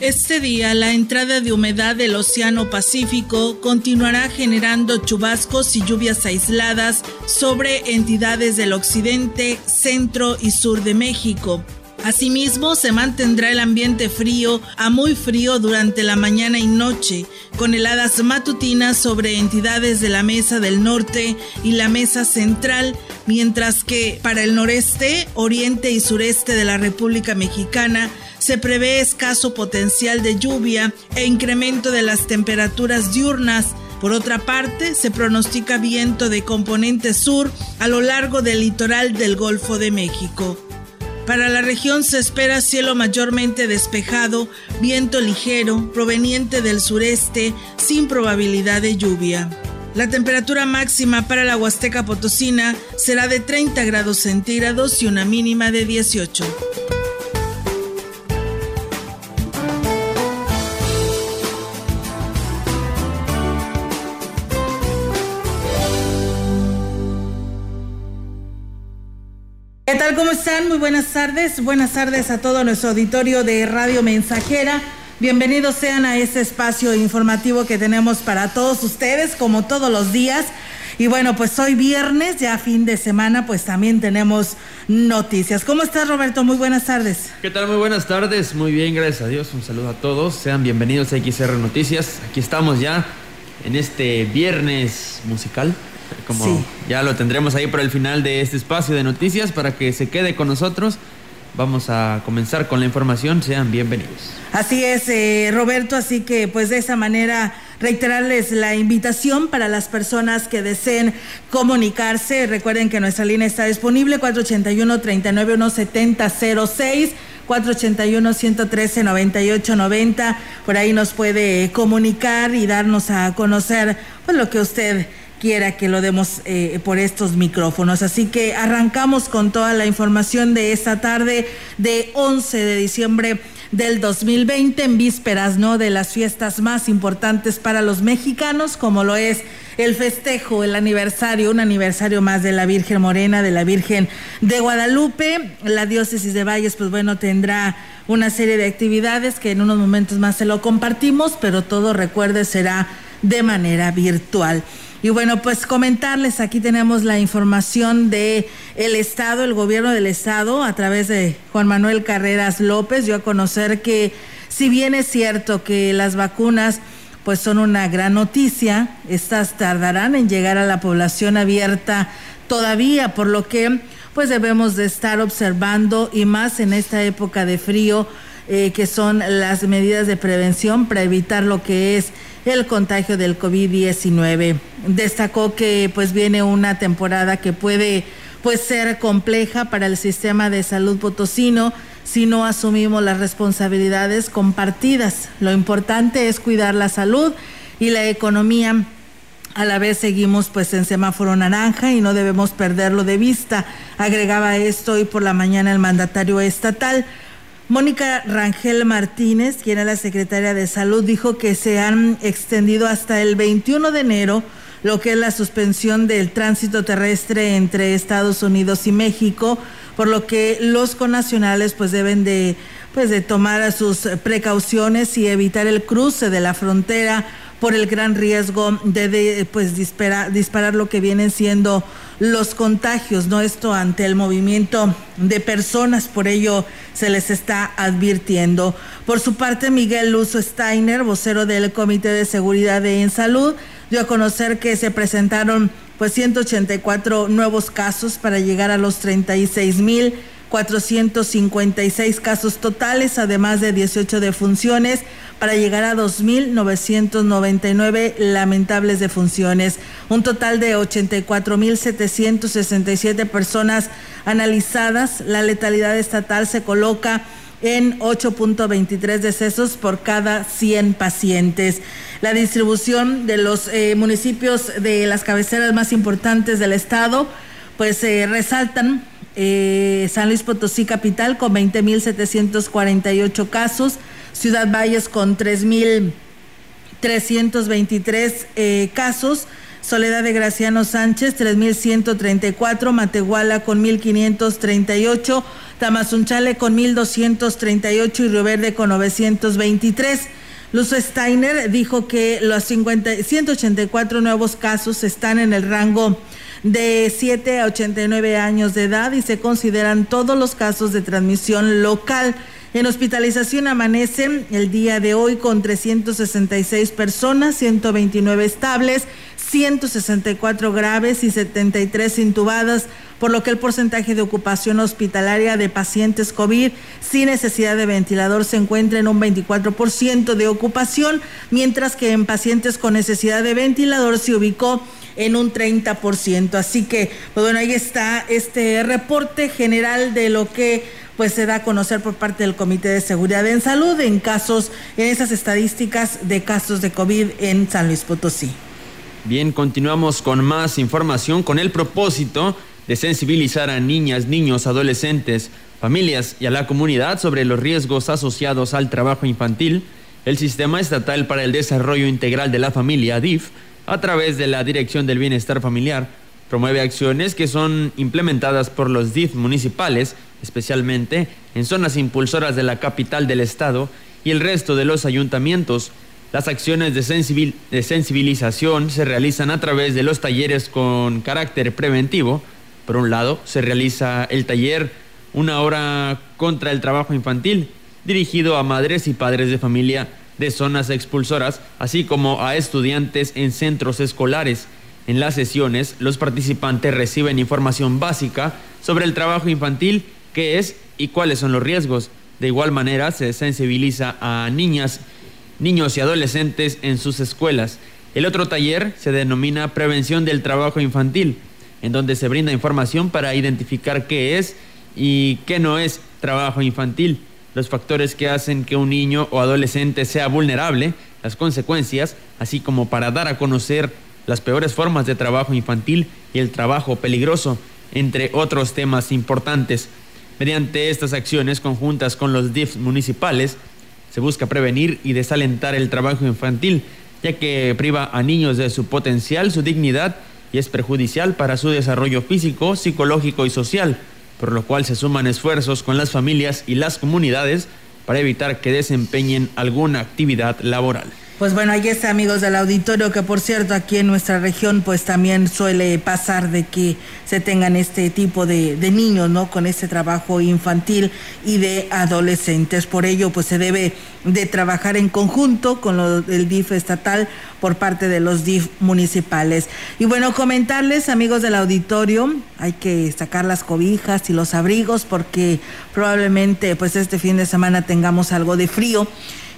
Este día, la entrada de humedad del Océano Pacífico continuará generando chubascos y lluvias aisladas sobre entidades del occidente, centro y sur de México. Asimismo, se mantendrá el ambiente frío a muy frío durante la mañana y noche, con heladas matutinas sobre entidades de la Mesa del Norte y la Mesa Central, mientras que para el noreste, oriente y sureste de la República Mexicana se prevé escaso potencial de lluvia e incremento de las temperaturas diurnas. Por otra parte, se pronostica viento de componente sur a lo largo del litoral del Golfo de México. Para la región se espera cielo mayormente despejado, viento ligero proveniente del sureste sin probabilidad de lluvia. La temperatura máxima para la Huasteca Potosina será de 30 grados centígrados y una mínima de 18. ¿Cómo están? Muy buenas tardes. Buenas tardes a todo nuestro auditorio de Radio Mensajera. Bienvenidos sean a este espacio informativo que tenemos para todos ustedes, como todos los días. Y bueno, pues hoy viernes, ya fin de semana, pues también tenemos noticias. ¿Cómo estás, Roberto? Muy buenas tardes. ¿Qué tal? Muy buenas tardes. Muy bien, gracias a Dios. Un saludo a todos. Sean bienvenidos a XR Noticias. Aquí estamos ya en este viernes musical como ya lo tendremos ahí por el final de este espacio de noticias para que se quede con nosotros. Vamos a comenzar con la información, sean bienvenidos. Así es, eh, Roberto, así que pues de esa manera reiterarles la invitación para las personas que deseen comunicarse. Recuerden que nuestra línea está disponible 481 391 481 113 9890 por ahí nos puede comunicar y darnos a conocer pues lo que usted quiera que lo demos eh, por estos micrófonos. Así que arrancamos con toda la información de esta tarde de 11 de diciembre del 2020 en vísperas no de las fiestas más importantes para los mexicanos como lo es el festejo, el aniversario, un aniversario más de la Virgen Morena, de la Virgen de Guadalupe. La diócesis de Valles, pues bueno, tendrá una serie de actividades que en unos momentos más se lo compartimos, pero todo recuerde será de manera virtual. Y bueno, pues comentarles, aquí tenemos la información de el Estado, el gobierno del Estado, a través de Juan Manuel Carreras López, dio a conocer que si bien es cierto que las vacunas pues son una gran noticia, estas tardarán en llegar a la población abierta todavía, por lo que pues debemos de estar observando y más en esta época de frío, eh, que son las medidas de prevención para evitar lo que es el contagio del COVID-19. Destacó que pues viene una temporada que puede pues ser compleja para el sistema de salud potosino si no asumimos las responsabilidades compartidas. Lo importante es cuidar la salud y la economía. A la vez seguimos pues en semáforo naranja y no debemos perderlo de vista. Agregaba esto hoy por la mañana el mandatario estatal. Mónica Rangel Martínez, quien es la secretaria de Salud, dijo que se han extendido hasta el 21 de enero lo que es la suspensión del tránsito terrestre entre Estados Unidos y México, por lo que los connacionales pues deben de pues de tomar sus precauciones y evitar el cruce de la frontera por el gran riesgo de, pues disparar, disparar lo que vienen siendo los contagios, ¿no? Esto ante el movimiento de personas, por ello se les está advirtiendo. Por su parte, Miguel Luzo Steiner, vocero del Comité de Seguridad en Salud, dio a conocer que se presentaron pues 184 nuevos casos para llegar a los 36 mil 456 casos totales, además de 18 defunciones, para llegar a 2.999 lamentables defunciones. Un total de 84.767 personas analizadas. La letalidad estatal se coloca en 8.23 decesos por cada 100 pacientes. La distribución de los eh, municipios de las cabeceras más importantes del estado, pues eh, resaltan eh, San Luis Potosí Capital con 20.748 casos, Ciudad Valles con 3.323 eh, casos, Soledad de Graciano Sánchez 3.134, Matehuala con 1.538, Tamazunchale con 1.238 y Río Verde con 923. Luz Steiner dijo que los 50, 184 nuevos casos están en el rango de 7 a 89 años de edad y se consideran todos los casos de transmisión local. En hospitalización amanece el día de hoy con 366 personas, 129 estables, 164 graves y 73 intubadas, por lo que el porcentaje de ocupación hospitalaria de pacientes COVID sin necesidad de ventilador se encuentra en un 24% de ocupación, mientras que en pacientes con necesidad de ventilador se ubicó en un 30%. Así que, pues bueno, ahí está este reporte general de lo que pues se da a conocer por parte del Comité de Seguridad en Salud en casos, en esas estadísticas de casos de COVID en San Luis Potosí. Bien, continuamos con más información con el propósito de sensibilizar a niñas, niños, adolescentes, familias y a la comunidad sobre los riesgos asociados al trabajo infantil. El Sistema Estatal para el Desarrollo Integral de la Familia, DIF, a través de la Dirección del Bienestar Familiar, promueve acciones que son implementadas por los DIF municipales especialmente en zonas impulsoras de la capital del estado y el resto de los ayuntamientos. Las acciones de, sensibilización se realizan a través de los talleres con carácter preventivo. Por un lado, se realiza el taller Una hora contra el trabajo infantil, dirigido a madres y padres de familia de zonas expulsoras, así como a estudiantes en centros escolares. En las sesiones, los participantes reciben información básica sobre el trabajo infantil qué es y cuáles son los riesgos. De igual manera, se sensibiliza a niñas, niños y adolescentes en sus escuelas. El otro taller se denomina Prevención del Trabajo Infantil, en donde se brinda información para identificar qué es y qué no es trabajo infantil, los factores que hacen que un niño o adolescente sea vulnerable, las consecuencias, así como para dar a conocer las peores formas de trabajo infantil y el trabajo peligroso, entre otros temas importantes. Mediante estas acciones conjuntas con los DIFs municipales, se busca prevenir y desalentar el trabajo infantil, ya que priva a niños de su potencial, su dignidad y es perjudicial para su desarrollo físico, psicológico y social, por lo cual se suman esfuerzos con las familias y las comunidades para evitar que desempeñen alguna actividad laboral. Pues bueno, ahí está, amigos del auditorio, que por cierto aquí en nuestra región pues también suele pasar de que se tengan este tipo de, niños, ¿no? Con este trabajo infantil y de adolescentes. Por ello pues se debe de trabajar en conjunto con el DIF estatal por parte de los DIF municipales. Y bueno, comentarles, amigos del auditorio, hay que sacar las cobijas y los abrigos porque probablemente pues este fin de semana tengamos algo de frío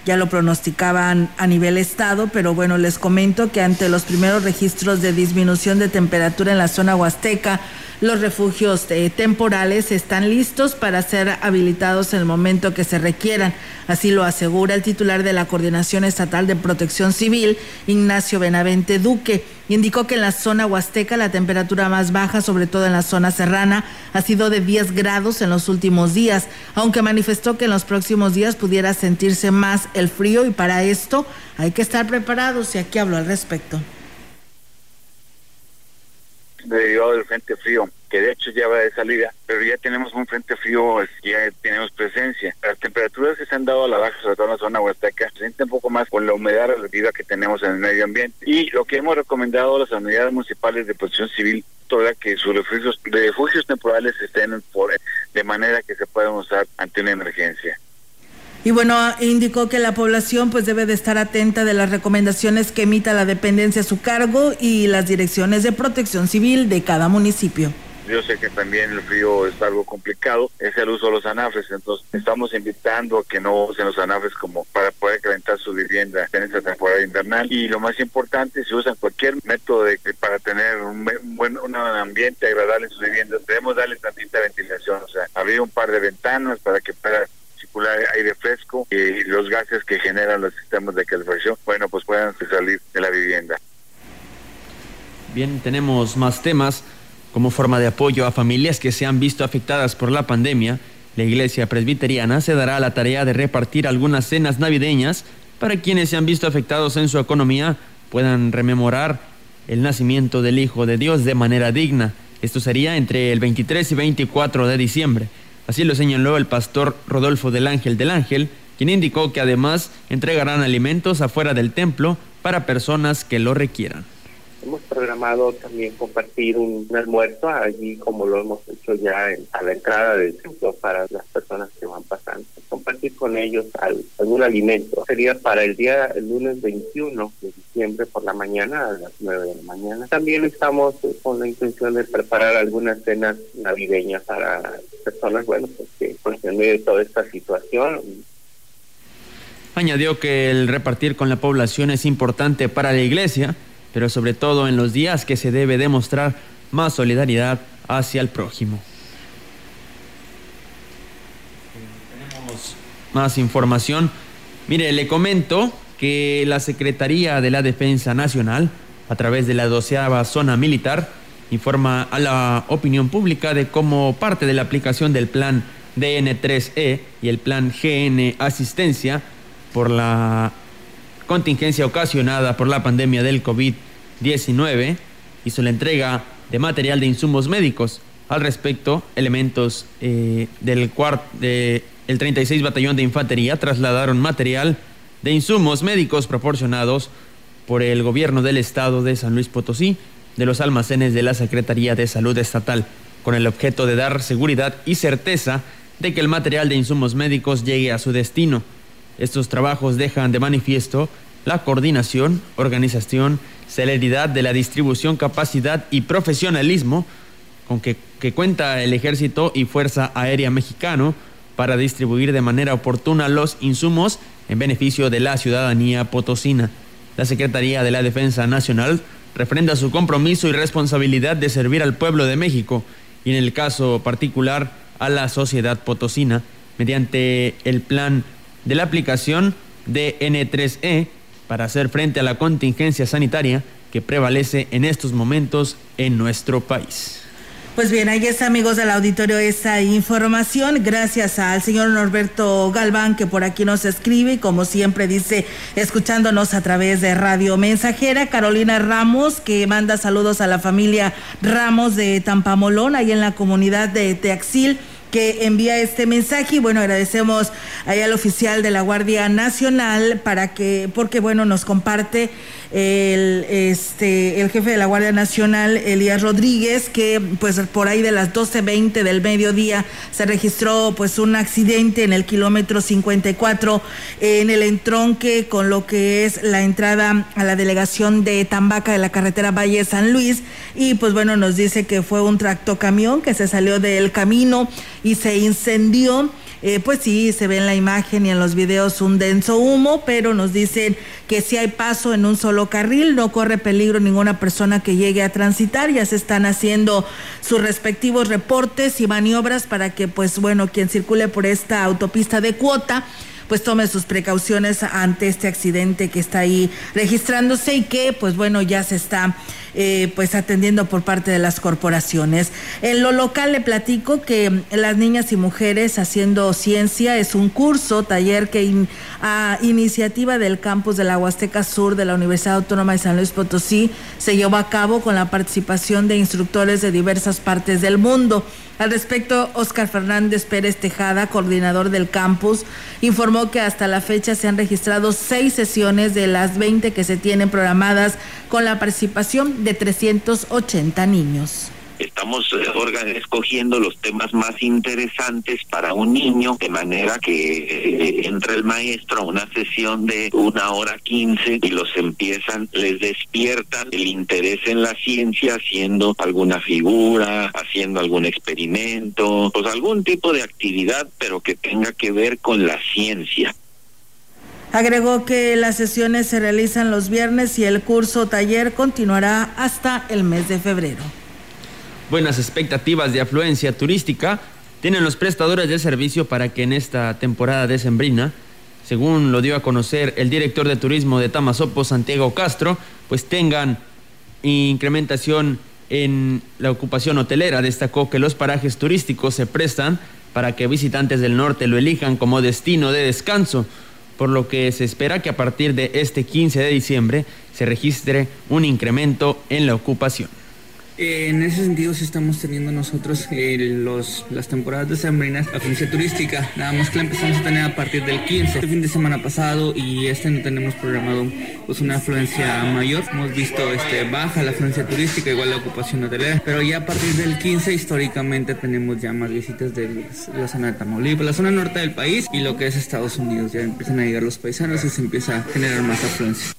ya lo pronosticaban a nivel estado, pero bueno, les comento que ante los primeros registros de disminución de temperatura en la zona huasteca, los refugios eh, temporales están listos para ser habilitados en el momento que se requieran. Así lo asegura el titular de la Coordinación Estatal de Protección Civil, Ignacio Benavente Duque. Indicó que en la zona huasteca la temperatura más baja, sobre todo en la zona serrana, ha sido de 10 grados en los últimos días, aunque manifestó que en los próximos días pudiera sentirse más el frío y para esto hay que estar preparados y aquí hablo al respecto. Derivado del frente frío, que de hecho ya va de salida, pero ya tenemos un frente frío, ya tenemos presencia. Las temperaturas que se han dado a la baja, sobre todo en la zona huasteca, se siente un poco más con la humedad relativa que tenemos en el medio ambiente. Y lo que hemos recomendado a las unidades municipales de protección civil, toda que sus refugios, refugios temporales estén de manera que se puedan usar ante una emergencia. Y bueno, indicó que la población pues debe de estar atenta de las recomendaciones que emita la dependencia a su cargo y las direcciones de protección civil de cada municipio. Yo sé que también el frío es algo complicado, es el uso de los anafres, entonces estamos invitando a que no usen los anafres como para poder calentar su vivienda en esta temporada invernal. Y lo más importante, si usan cualquier método de, para tener un, buen un ambiente agradable en sus viviendas, debemos darle tantita ventilación, o sea, abrir un par de ventanas para que pueda aire fresco y los gases que generan los sistemas de calefacción, bueno, pues puedan salir de la vivienda. Bien, tenemos más temas. Como forma de apoyo a familias que se han visto afectadas por la pandemia, la Iglesia Presbiteriana se dará la tarea de repartir algunas cenas navideñas para quienes se han visto afectados en su economía puedan rememorar el nacimiento del Hijo de Dios de manera digna. Esto sería entre el 23 y 24 de diciembre. Así lo señaló el pastor Rodolfo del Ángel del Ángel, quien indicó que además entregarán alimentos afuera del templo para personas que lo requieran. Hemos programado también compartir un, almuerzo allí como lo hemos hecho ya a la entrada del templo para las personas que van pasando. Compartir con ellos algún alimento. Sería para el día, el lunes 21 de diciembre por la mañana a las 9 de la mañana. También estamos con la intención de preparar algunas cenas navideñas para personas, bueno, pues que pues, en medio de toda esta situación Añadió que el repartir con la población es importante para la iglesia pero sobre todo en los días que se debe demostrar más solidaridad hacia el prójimo. Tenemos más información. Mire, le comento que la Secretaría de la Defensa Nacional, a través de la doceava zona militar, informa a la opinión pública de cómo parte de la aplicación del plan DN3E y el plan GN Asistencia por la contingencia ocasionada por la pandemia del COVID-19 hizo la entrega de material de insumos médicos. Al respecto, elementos eh, del el 36 Batallón de Infantería trasladaron material de insumos médicos proporcionados por el gobierno del estado de San Luis Potosí de los almacenes de la Secretaría de Salud Estatal, con el objeto de dar seguridad y certeza de que el material de insumos médicos llegue a su destino. Estos trabajos dejan de manifiesto la coordinación, organización, celeridad de la distribución, capacidad y profesionalismo con que, cuenta el Ejército y Fuerza Aérea Mexicano para distribuir de manera oportuna los insumos en beneficio de la ciudadanía potosina. La Secretaría de la Defensa Nacional refrenda su compromiso y responsabilidad de servir al pueblo de México y en el caso particular a la sociedad potosina mediante el plan de la aplicación de N3E para hacer frente a la contingencia sanitaria que prevalece en estos momentos en nuestro país. Pues bien, ahí está, amigos del auditorio, esa información. Gracias al señor Norberto Galván, que por aquí nos escribe y como siempre dice, escuchándonos a través de Radio Mensajera. Carolina Ramos, que manda saludos a la familia Ramos de Tampamolón, ahí en la comunidad de Teaxil que envía este mensaje. Y bueno, agradecemos ahí al oficial de la Guardia Nacional para que, porque bueno, nos comparte el, este, el jefe de la Guardia Nacional, Elías Rodríguez, que pues por ahí de las 12.20 del mediodía se registró pues un accidente en el kilómetro 54 en el entronque con lo que es la entrada a la delegación de Tambaca de la carretera Valle San Luis. Y pues bueno, nos dice que fue un tractocamión que se salió del camino y se incendió. Eh, pues sí, se ve en la imagen y en los videos un denso humo, pero nos dicen que si hay paso en un solo carril, no corre peligro ninguna persona que llegue a transitar, ya se están haciendo sus respectivos reportes y maniobras para que, pues bueno, quien circule por esta autopista de cuota, pues tome sus precauciones ante este accidente que está ahí registrándose y que pues bueno ya se está eh, pues atendiendo por parte de las corporaciones. En lo local le platico que las niñas y mujeres haciendo ciencia es un curso, taller que a iniciativa del campus de la Huasteca Sur de la Universidad Autónoma de San Luis Potosí se llevó a cabo con la participación de instructores de diversas partes del mundo. Al respecto, Oscar Fernández Pérez Tejada, coordinador del campus, informó que hasta la fecha se han registrado seis sesiones de las 20 que se tienen programadas con la participación de 380 niños estamos eh, escogiendo los temas más interesantes para un niño, de manera que eh, entra el maestro a una sesión de una hora quince y los empiezan, les despiertan el interés en la ciencia haciendo alguna figura, haciendo algún experimento, pues algún tipo de actividad, pero que tenga que ver con la ciencia. Agregó que las sesiones se realizan los viernes y el curso taller continuará hasta el mes de febrero. Buenas expectativas de afluencia turística tienen los prestadores de servicio para que en esta temporada decembrina, según lo dio a conocer el director de turismo de Tamazopo, Santiago Castro, pues tengan incrementación en la ocupación hotelera. Destacó que los parajes turísticos se prestan para que visitantes del norte lo elijan como destino de descanso por lo que se espera que a partir de este 15 de diciembre se registre un incremento en la ocupación. Eh, en ese sentido sí estamos teniendo nosotros eh, los, las temporadas de sembrinas, la afluencia turística, nada más que la empezamos a tener a partir del 15, el fin de semana pasado y este no tenemos programado pues una afluencia mayor, hemos visto este baja la afluencia turística, igual la ocupación hotelera, pero ya a partir del 15 históricamente tenemos ya más visitas de la zona de Tamaulipas, la zona norte del país y lo que es Estados Unidos, ya empiezan a llegar los paisanos y se empieza a generar más afluencia.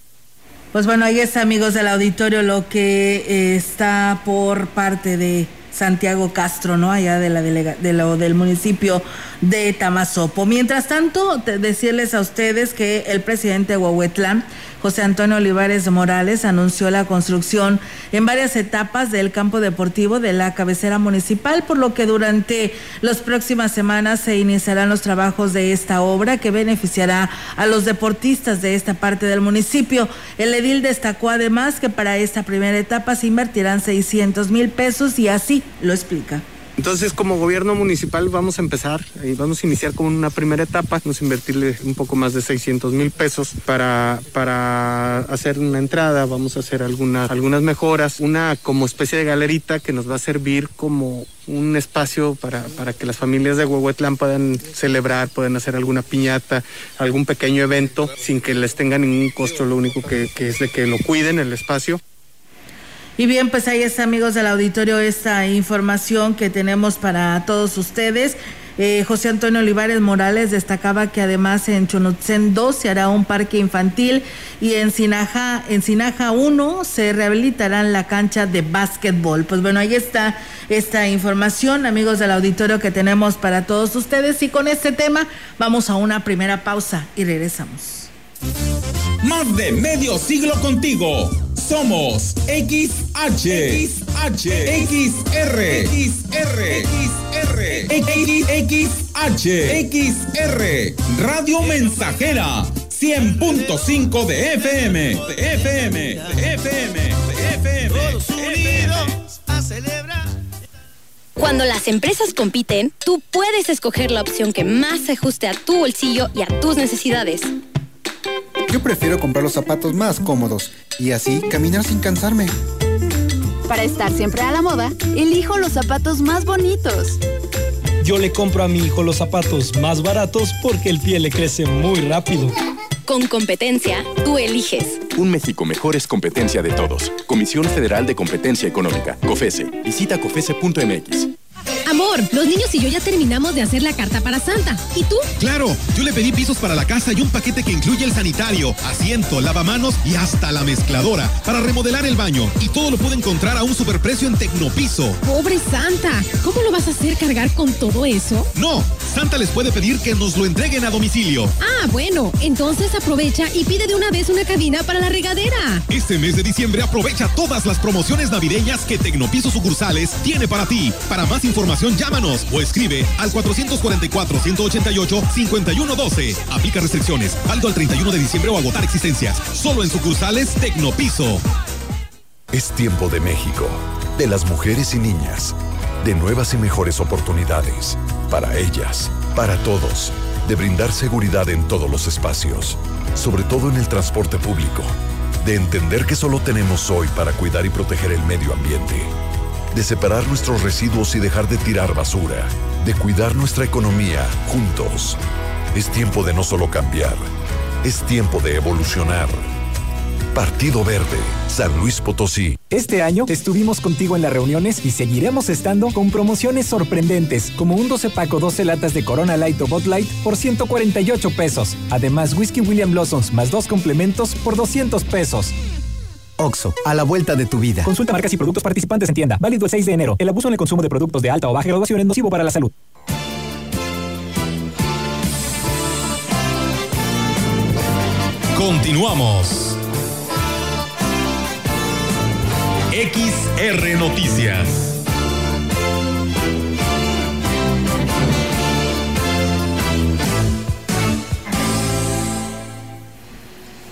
Pues bueno, ahí está, amigos del auditorio, lo que eh, está por parte de Santiago Castro, ¿no? Allá de la de lo, del municipio de Tamazopo. Mientras tanto, decirles a ustedes que el presidente de Huahuetlán José Antonio Olivares Morales anunció la construcción en varias etapas del campo deportivo de la cabecera municipal, por lo que durante las próximas semanas se iniciarán los trabajos de esta obra que beneficiará a los deportistas de esta parte del municipio. El edil destacó además que para esta primera etapa se invertirán 600 mil pesos y así lo explica. Entonces, como gobierno municipal vamos a empezar y vamos a iniciar con una primera etapa, vamos a invertirle un poco más de 600 mil pesos para, para hacer una entrada, vamos a hacer algunas, algunas mejoras, una como especie de galerita que nos va a servir como un espacio para, para que las familias de Huehuetlán puedan celebrar, puedan hacer alguna piñata, algún pequeño evento sin que les tenga ningún costo, lo único que, que es de que lo cuiden el espacio. Y bien, pues ahí está, amigos del auditorio, esta información que tenemos para todos ustedes. Eh, José Antonio Olivares Morales destacaba que además en Chonotzen 2 se hará un parque infantil y en Sinaja, en Sinaja 1 se rehabilitarán la cancha de básquetbol. Pues bueno, ahí está esta información, amigos del auditorio, que tenemos para todos ustedes. Y con este tema vamos a una primera pausa y regresamos. Más de medio siglo contigo. Somos XH, XH, XR, XR, XR, XH, XR, Radio Mensajera, 100.5 de FM, de FM, de FM, de FM. Todos unidos a celebrar. Cuando las empresas compiten, tú puedes escoger la opción que más se ajuste a tu bolsillo y a tus necesidades. Yo prefiero comprar los zapatos más cómodos y así caminar sin cansarme. Para estar siempre a la moda, elijo los zapatos más bonitos. Yo le compro a mi hijo los zapatos más baratos porque el pie le crece muy rápido. Con competencia, tú eliges. Un México mejor es competencia de todos. Comisión Federal de Competencia Económica, COFESE. Visita COFESE.mx. Amor, los niños y yo ya terminamos de hacer la carta para Santa. ¿Y tú? Claro, yo le pedí pisos para la casa y un paquete que incluye el sanitario, asiento, lavamanos y hasta la mezcladora para remodelar el baño. Y todo lo pude encontrar a un superprecio en Tecnopiso. Pobre Santa, ¿cómo lo vas a hacer cargar con todo eso? No, Santa les puede pedir que nos lo entreguen a domicilio. Ah, bueno, entonces aprovecha y pide de una vez una cabina para la regadera. Este mes de diciembre aprovecha todas las promociones navideñas que Tecnopiso Sucursales tiene para ti. Para más información llámanos o escribe al 444-188-5112. Aplica restricciones. Válido al 31 de diciembre o agotar existencias. Solo en sucursales Tecnopiso. Es tiempo de México, de las mujeres y niñas, de nuevas y mejores oportunidades. Para ellas, para todos, de brindar seguridad en todos los espacios, sobre todo en el transporte público, de entender que solo tenemos hoy para cuidar y proteger el medio ambiente de separar nuestros residuos y dejar de tirar basura, de cuidar nuestra economía juntos. Es tiempo de no solo cambiar, es tiempo de evolucionar. Partido Verde, San Luis Potosí. Este año estuvimos contigo en las reuniones y seguiremos estando con promociones sorprendentes, como un 12 paco 12 latas de Corona Light o Bot Light por 148 pesos. Además, Whisky William Blossoms más dos complementos por 200 pesos. Oxo, a la vuelta de tu vida. Consulta marcas y productos participantes en tienda. Válido el 6 de enero. El abuso en el consumo de productos de alta o baja graduación es nocivo para la salud. Continuamos. XR Noticias.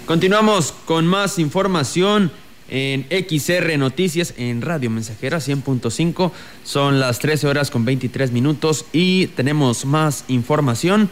Continuamos con más información en XR Noticias en Radio Mensajera 100.5. Son las 13 horas con 23 minutos y tenemos más información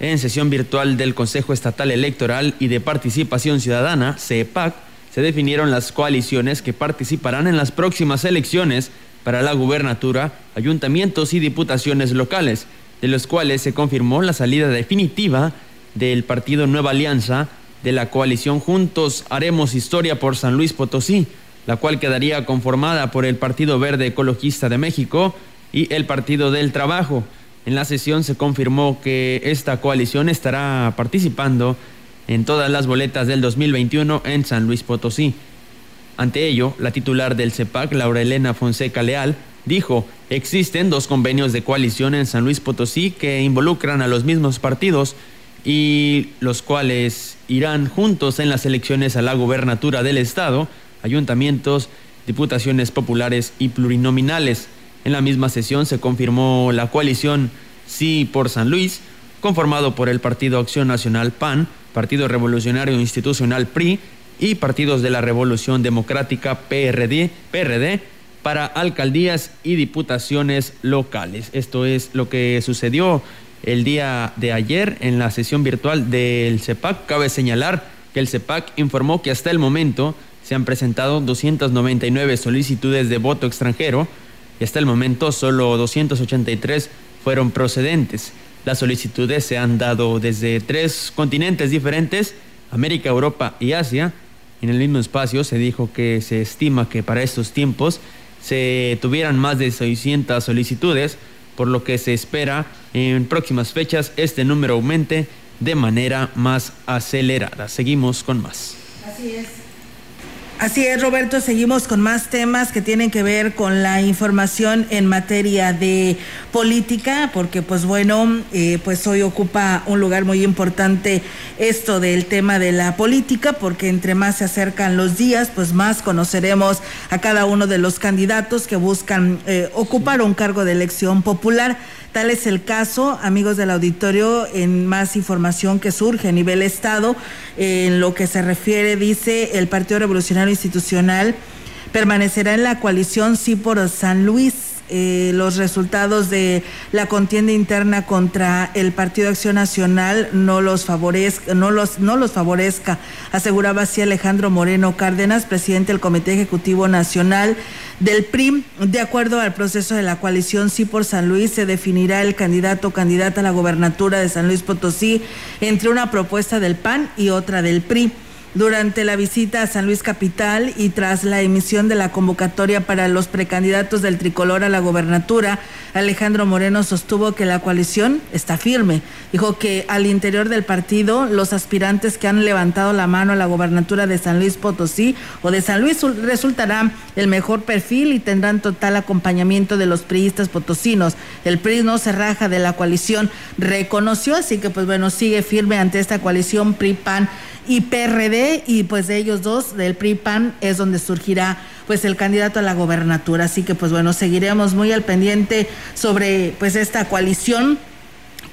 en sesión virtual del Consejo Estatal Electoral y de Participación Ciudadana, CEPAC se definieron las coaliciones que participarán en las próximas elecciones para la gubernatura, ayuntamientos y diputaciones locales, de los cuales se confirmó la salida definitiva del partido Nueva Alianza de la coalición Juntos Haremos Historia por San Luis Potosí, la cual quedaría conformada por el Partido Verde Ecologista de México y el Partido del Trabajo. En la sesión se confirmó que esta coalición estará participando en todas las boletas del 2021 en San Luis Potosí. Ante ello, la titular del CEPAC, Laura Elena Fonseca Leal, dijo, existen dos convenios de coalición en San Luis Potosí que involucran a los mismos partidos y los cuales irán juntos en las elecciones a la gubernatura del Estado, ayuntamientos, diputaciones populares y plurinominales. En la misma sesión se confirmó la coalición Sí por San Luis, conformado por el Partido Acción Nacional PAN, Partido Revolucionario Institucional PRI y Partidos de la Revolución Democrática PRD, PRD para alcaldías y diputaciones locales. Esto es lo que sucedió el día de ayer en la sesión virtual del CEPAC. Cabe señalar que el CEPAC informó que hasta el momento se han presentado 299 solicitudes de voto extranjero y hasta el momento solo 283 fueron procedentes. Las solicitudes se han dado desde tres continentes diferentes, América, Europa y Asia. En el mismo espacio se dijo que se estima que para estos tiempos se tuvieran más de 600 solicitudes, por lo que se espera en próximas fechas este número aumente de manera más acelerada. Seguimos con más. Así es. Así es, Roberto, seguimos con más temas que tienen que ver con la información en materia de política, porque pues bueno, eh, pues hoy ocupa un lugar muy importante esto del tema de la política, porque entre más se acercan los días, pues más conoceremos a cada uno de los candidatos que buscan eh, ocupar un cargo de elección popular. Tal es el caso, amigos del auditorio, en más información que surge a nivel Estado, en lo que se refiere, dice el Partido Revolucionario Institucional, permanecerá en la coalición Sí por San Luis eh, los resultados de la contienda interna contra el Partido Acción Nacional no los favorezca, no los, no los favorezca, aseguraba así Alejandro Moreno Cárdenas, presidente del Comité Ejecutivo Nacional del PRI. De acuerdo al proceso de la coalición Sí por San Luis, se definirá el candidato o candidata a la gobernatura de San Luis Potosí entre una propuesta del PAN y otra del PRI. Durante la visita a San Luis Capital y tras la emisión de la convocatoria para los precandidatos del tricolor a la gobernatura, Alejandro Moreno sostuvo que la coalición está firme. Dijo que al interior del partido, los aspirantes que han levantado la mano a la gobernatura de San Luis Potosí o de San Luis resultarán el mejor perfil y tendrán total acompañamiento de los priistas potosinos. El PRI no se raja de la coalición, reconoció, así que pues bueno, sigue firme ante esta coalición PRI-PAN y PRD y pues de ellos dos, del PRI-PAN, es donde surgirá pues el candidato a la gobernatura. Así que pues bueno, seguiremos muy al pendiente sobre pues esta coalición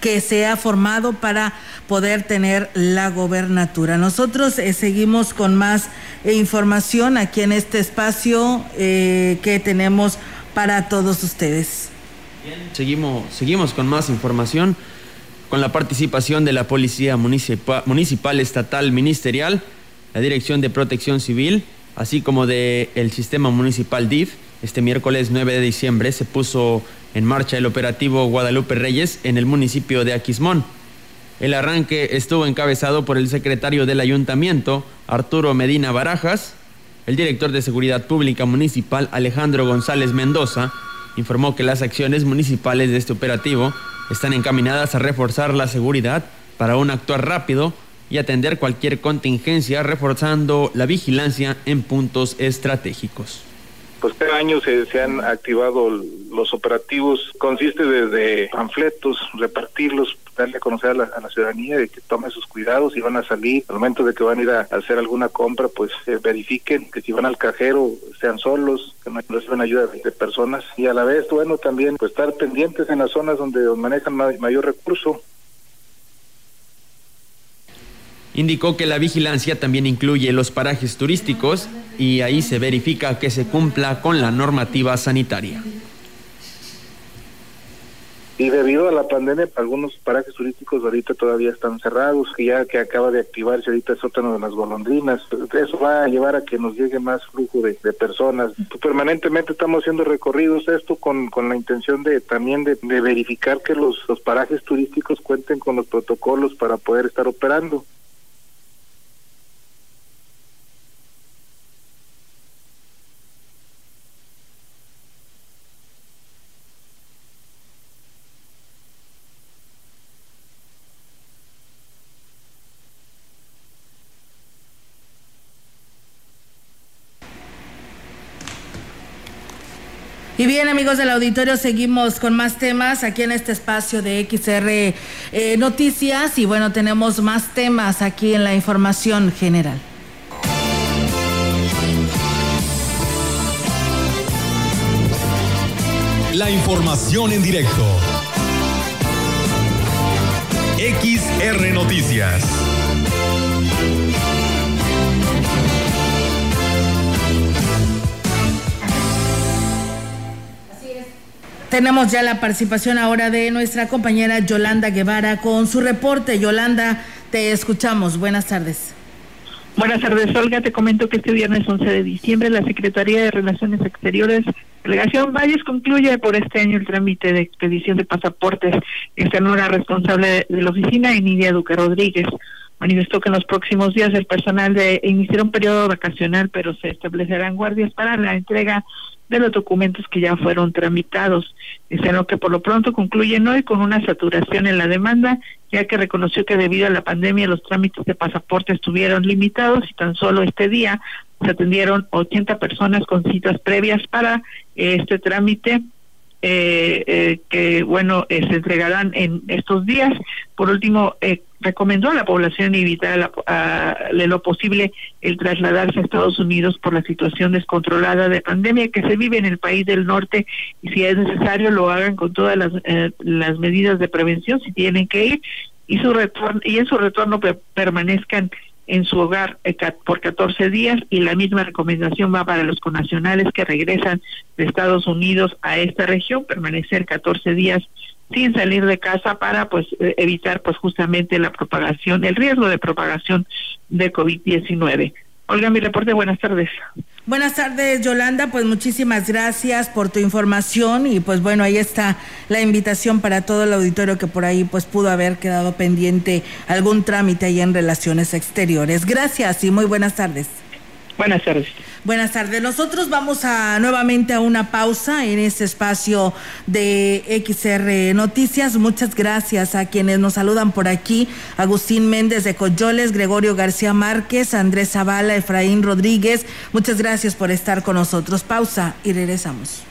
que se ha formado para poder tener la gobernatura. Nosotros eh, seguimos con más eh, información aquí en este espacio eh, que tenemos para todos ustedes. Bien, seguimos, seguimos con más información con la participación de la Policía Municipal, Estatal Ministerial, la Dirección de Protección Civil, así como del el Sistema Municipal DIF. Este miércoles 9 de diciembre se puso en marcha el operativo Guadalupe Reyes en el municipio de Aquismón. El arranque estuvo encabezado por el secretario del ayuntamiento, Arturo Medina Barajas, el director de Seguridad Pública Municipal, Alejandro González Mendoza, informó que las acciones municipales de este operativo están encaminadas a reforzar la seguridad para un actuar rápido y atender cualquier contingencia, reforzando la vigilancia en puntos estratégicos pues cada año se, han activado los operativos. Consiste desde panfletos, repartirlos, darle a conocer a la, ciudadanía de que tome sus cuidados y van a salir. Al momento de que van a ir a, hacer alguna compra, pues eh, verifiquen que si van al cajero sean solos, que no reciban ayuda de, personas. Y a la vez, bueno, también pues estar pendientes en las zonas donde manejan mayor recurso Indicó que la vigilancia también incluye los parajes turísticos y ahí se verifica que se cumpla con la normativa sanitaria. Y debido a la pandemia, algunos parajes turísticos ahorita todavía están cerrados, que ya que acaba de activarse ahorita el sótano de las golondrinas. Eso va a llevar a que nos llegue más flujo de, personas. Permanentemente estamos haciendo recorridos, esto con, con la intención de también de, verificar que los, los parajes turísticos cuenten con los protocolos para poder estar operando. Y bien, amigos del auditorio, seguimos con más temas aquí en este espacio de XR eh, Noticias. Y bueno, tenemos más temas aquí en la información general. La información en directo. XR Noticias. Tenemos ya la participación ahora de nuestra compañera Yolanda Guevara con su reporte. Yolanda, te escuchamos. Buenas tardes. Buenas tardes, Olga. Te comento que este viernes 11 de diciembre la Secretaría de Relaciones Exteriores, Delegación Valles, concluye por este año el trámite de expedición de pasaportes. la responsable de la oficina, Enidia Duque Rodríguez, manifestó que en los próximos días el personal de iniciará un periodo vacacional, pero se establecerán guardias para la entrega de los documentos que ya fueron tramitados. Dicen lo que por lo pronto concluyen hoy con una saturación en la demanda, ya que reconoció que debido a la pandemia los trámites de pasaporte estuvieron limitados y tan solo este día se atendieron 80 personas con citas previas para este trámite eh, eh, que bueno eh, se entregarán en estos días. Por último, eh, recomendó a la población evitar de lo posible el trasladarse a Estados Unidos por la situación descontrolada de pandemia que se vive en el país del norte y si es necesario lo hagan con todas las, las medidas de prevención si tienen que ir y su retorno y en su retorno permanezcan en su hogar eh, por 14 días y la misma recomendación va para los conacionales que regresan de Estados Unidos a esta región, permanecer 14 días sin salir de casa para pues eh, evitar pues justamente la propagación, el riesgo de propagación de COVID-19. Olga, mi reporte, buenas tardes. Buenas tardes, Yolanda. Pues muchísimas gracias por tu información y pues bueno, ahí está la invitación para todo el auditorio que por ahí pues pudo haber quedado pendiente algún trámite ahí en relaciones exteriores. Gracias y muy buenas tardes. Buenas tardes. Buenas tardes. Nosotros vamos a nuevamente a una pausa en este espacio de XR Noticias. Muchas gracias a quienes nos saludan por aquí. Agustín Méndez de Coyoles, Gregorio García Márquez, Andrés Zavala, Efraín Rodríguez. Muchas gracias por estar con nosotros. Pausa y regresamos.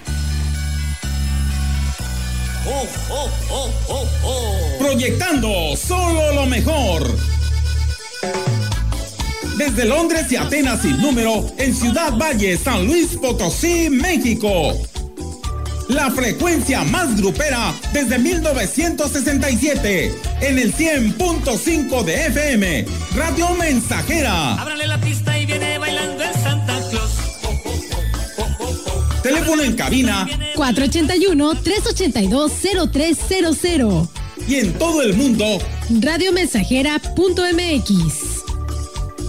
Proyectando solo lo mejor desde Londres y Atenas sin número, en Ciudad Valle, San Luis Potosí, México. La frecuencia más grupera desde 1967, en el 100.5 de FM, Radio Mensajera. Ábrale la pista y viene bailando el Santa Claus. Teléfono en cabina 481-382-0300. Y en todo el mundo, radiomensajera.mx.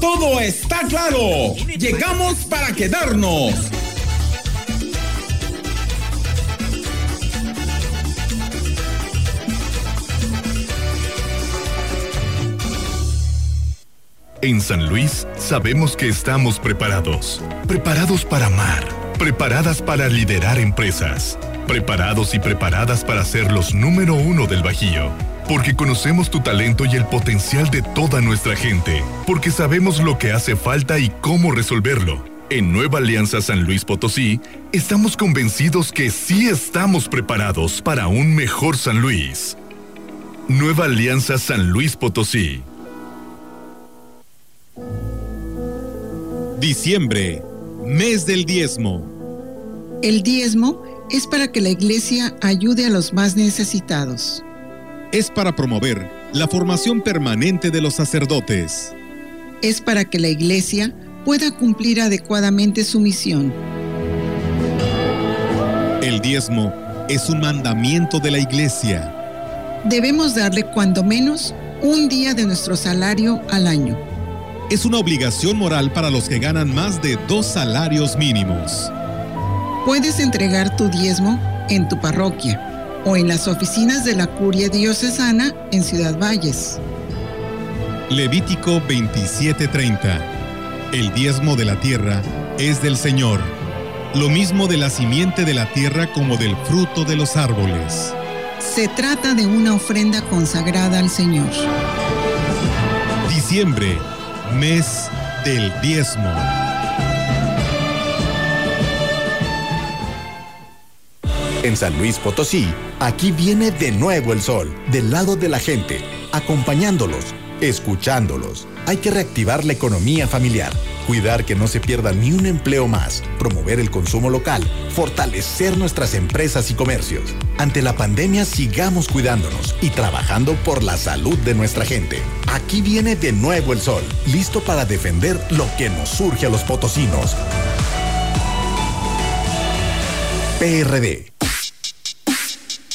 Todo está claro. Llegamos para quedarnos. En San Luis sabemos que estamos preparados. Preparados para amar. Preparadas para liderar empresas. Preparados y preparadas para ser los número uno del Bajío porque conocemos tu talento y el potencial de toda nuestra gente, porque sabemos lo que hace falta y cómo resolverlo. En Nueva Alianza San Luis Potosí, estamos convencidos que sí estamos preparados para un mejor San Luis. Nueva Alianza San Luis Potosí. Diciembre, mes del diezmo. El diezmo es para que la iglesia ayude a los más necesitados es para promover la formación permanente de los sacerdotes. Es para que la Iglesia pueda cumplir adecuadamente su misión. El diezmo es un mandamiento de la iglesia. Debemos darle cuando menos un día de nuestro salario al año. Es una obligación moral para los que ganan más de dos salarios mínimos. Puedes entregar tu diezmo en tu parroquia o en las oficinas de la Curia Diocesana en Ciudad Valles. Levítico 27:30. El diezmo de la tierra es del Señor, lo mismo de la simiente de la tierra como del fruto de los árboles. Se trata de una ofrenda consagrada al Señor. Diciembre, mes del diezmo. En San Luis Potosí, aquí viene de nuevo el sol, del lado de la gente, acompañándolos, escuchándolos. Hay que reactivar la economía familiar, cuidar que no se pierda ni un empleo más, promover el consumo local, fortalecer nuestras empresas y comercios. Ante la pandemia sigamos cuidándonos y trabajando por la salud de nuestra gente. Aquí viene de nuevo el sol, listo para defender lo que nos surge a los potosinos. PRD.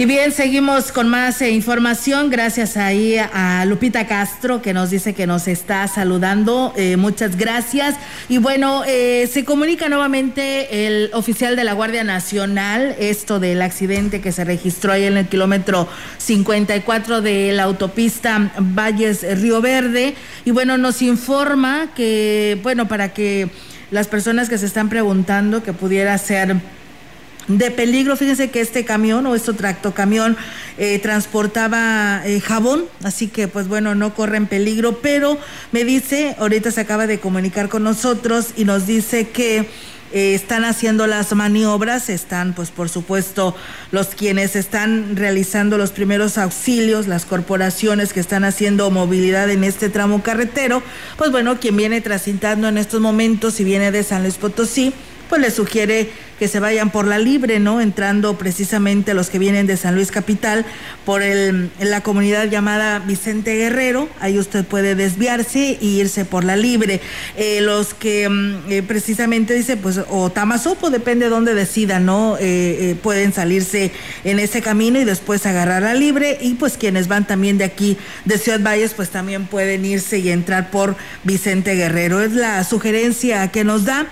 Y bien, seguimos con más eh, información. Gracias ahí a Lupita Castro que nos dice que nos está saludando. Eh, muchas gracias. Y bueno, eh, se comunica nuevamente el oficial de la Guardia Nacional, esto del accidente que se registró ahí en el kilómetro 54 de la autopista Valles Río Verde. Y bueno, nos informa que, bueno, para que las personas que se están preguntando que pudiera ser de peligro. Fíjense que este camión o este tractocamión eh, transportaba eh, jabón, así que pues bueno, no corre en peligro, pero me dice, ahorita se acaba de comunicar con nosotros y nos dice que eh, están haciendo las maniobras, están pues por supuesto los quienes están realizando los primeros auxilios, las corporaciones que están haciendo movilidad en este tramo carretero, pues bueno, quien viene transitando en estos momentos y viene de San Luis Potosí, pues le sugiere que se vayan por la libre, ¿no? Entrando precisamente los que vienen de San Luis Capital por el, la comunidad llamada Vicente Guerrero, ahí usted puede desviarse e irse por la libre. Eh, los que mm, eh, precisamente dice, pues, o Tamazopo, depende de dónde decidan, ¿no? Eh, pueden salirse en ese camino y después agarrar la libre y pues quienes van también de aquí, de Ciudad Valles, pues también pueden irse y entrar por Vicente Guerrero. Es la sugerencia que nos da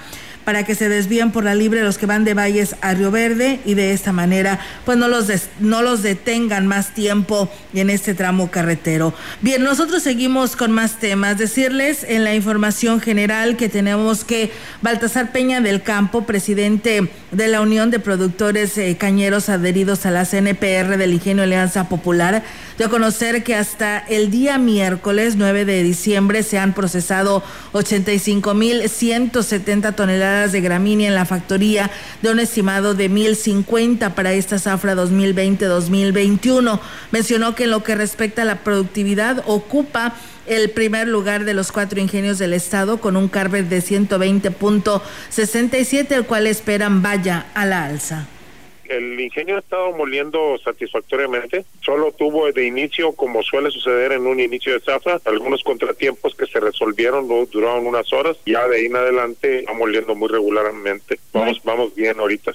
para que se desvíen por la libre los que van de Valles a Río Verde y de esta manera pues no los, no los detengan más tiempo en este tramo carretero. Bien, nosotros seguimos con más temas. Decirles en la información general que tenemos que Baltasar Peña del Campo, presidente de la Unión de Productores eh, Cañeros adheridos a la CNPR del Ingenio Alianza Popular, dio a conocer que hasta el día miércoles 9 de diciembre se han procesado 85.170 toneladas de gramínea en la factoría de un estimado de 1.050 para esta zafra 2020-2021. Mencionó que en lo que respecta a la productividad ocupa el primer lugar de los cuatro ingenios del estado con un carver de 120.67, el cual esperan vaya a la alza el ingenio ha estado moliendo satisfactoriamente. Solo tuvo de inicio, como suele suceder en un inicio de zafra, algunos contratiempos que se resolvieron, duraron unas horas. Ya de ahí en adelante va moliendo muy regularmente. Vamos, vamos bien ahorita.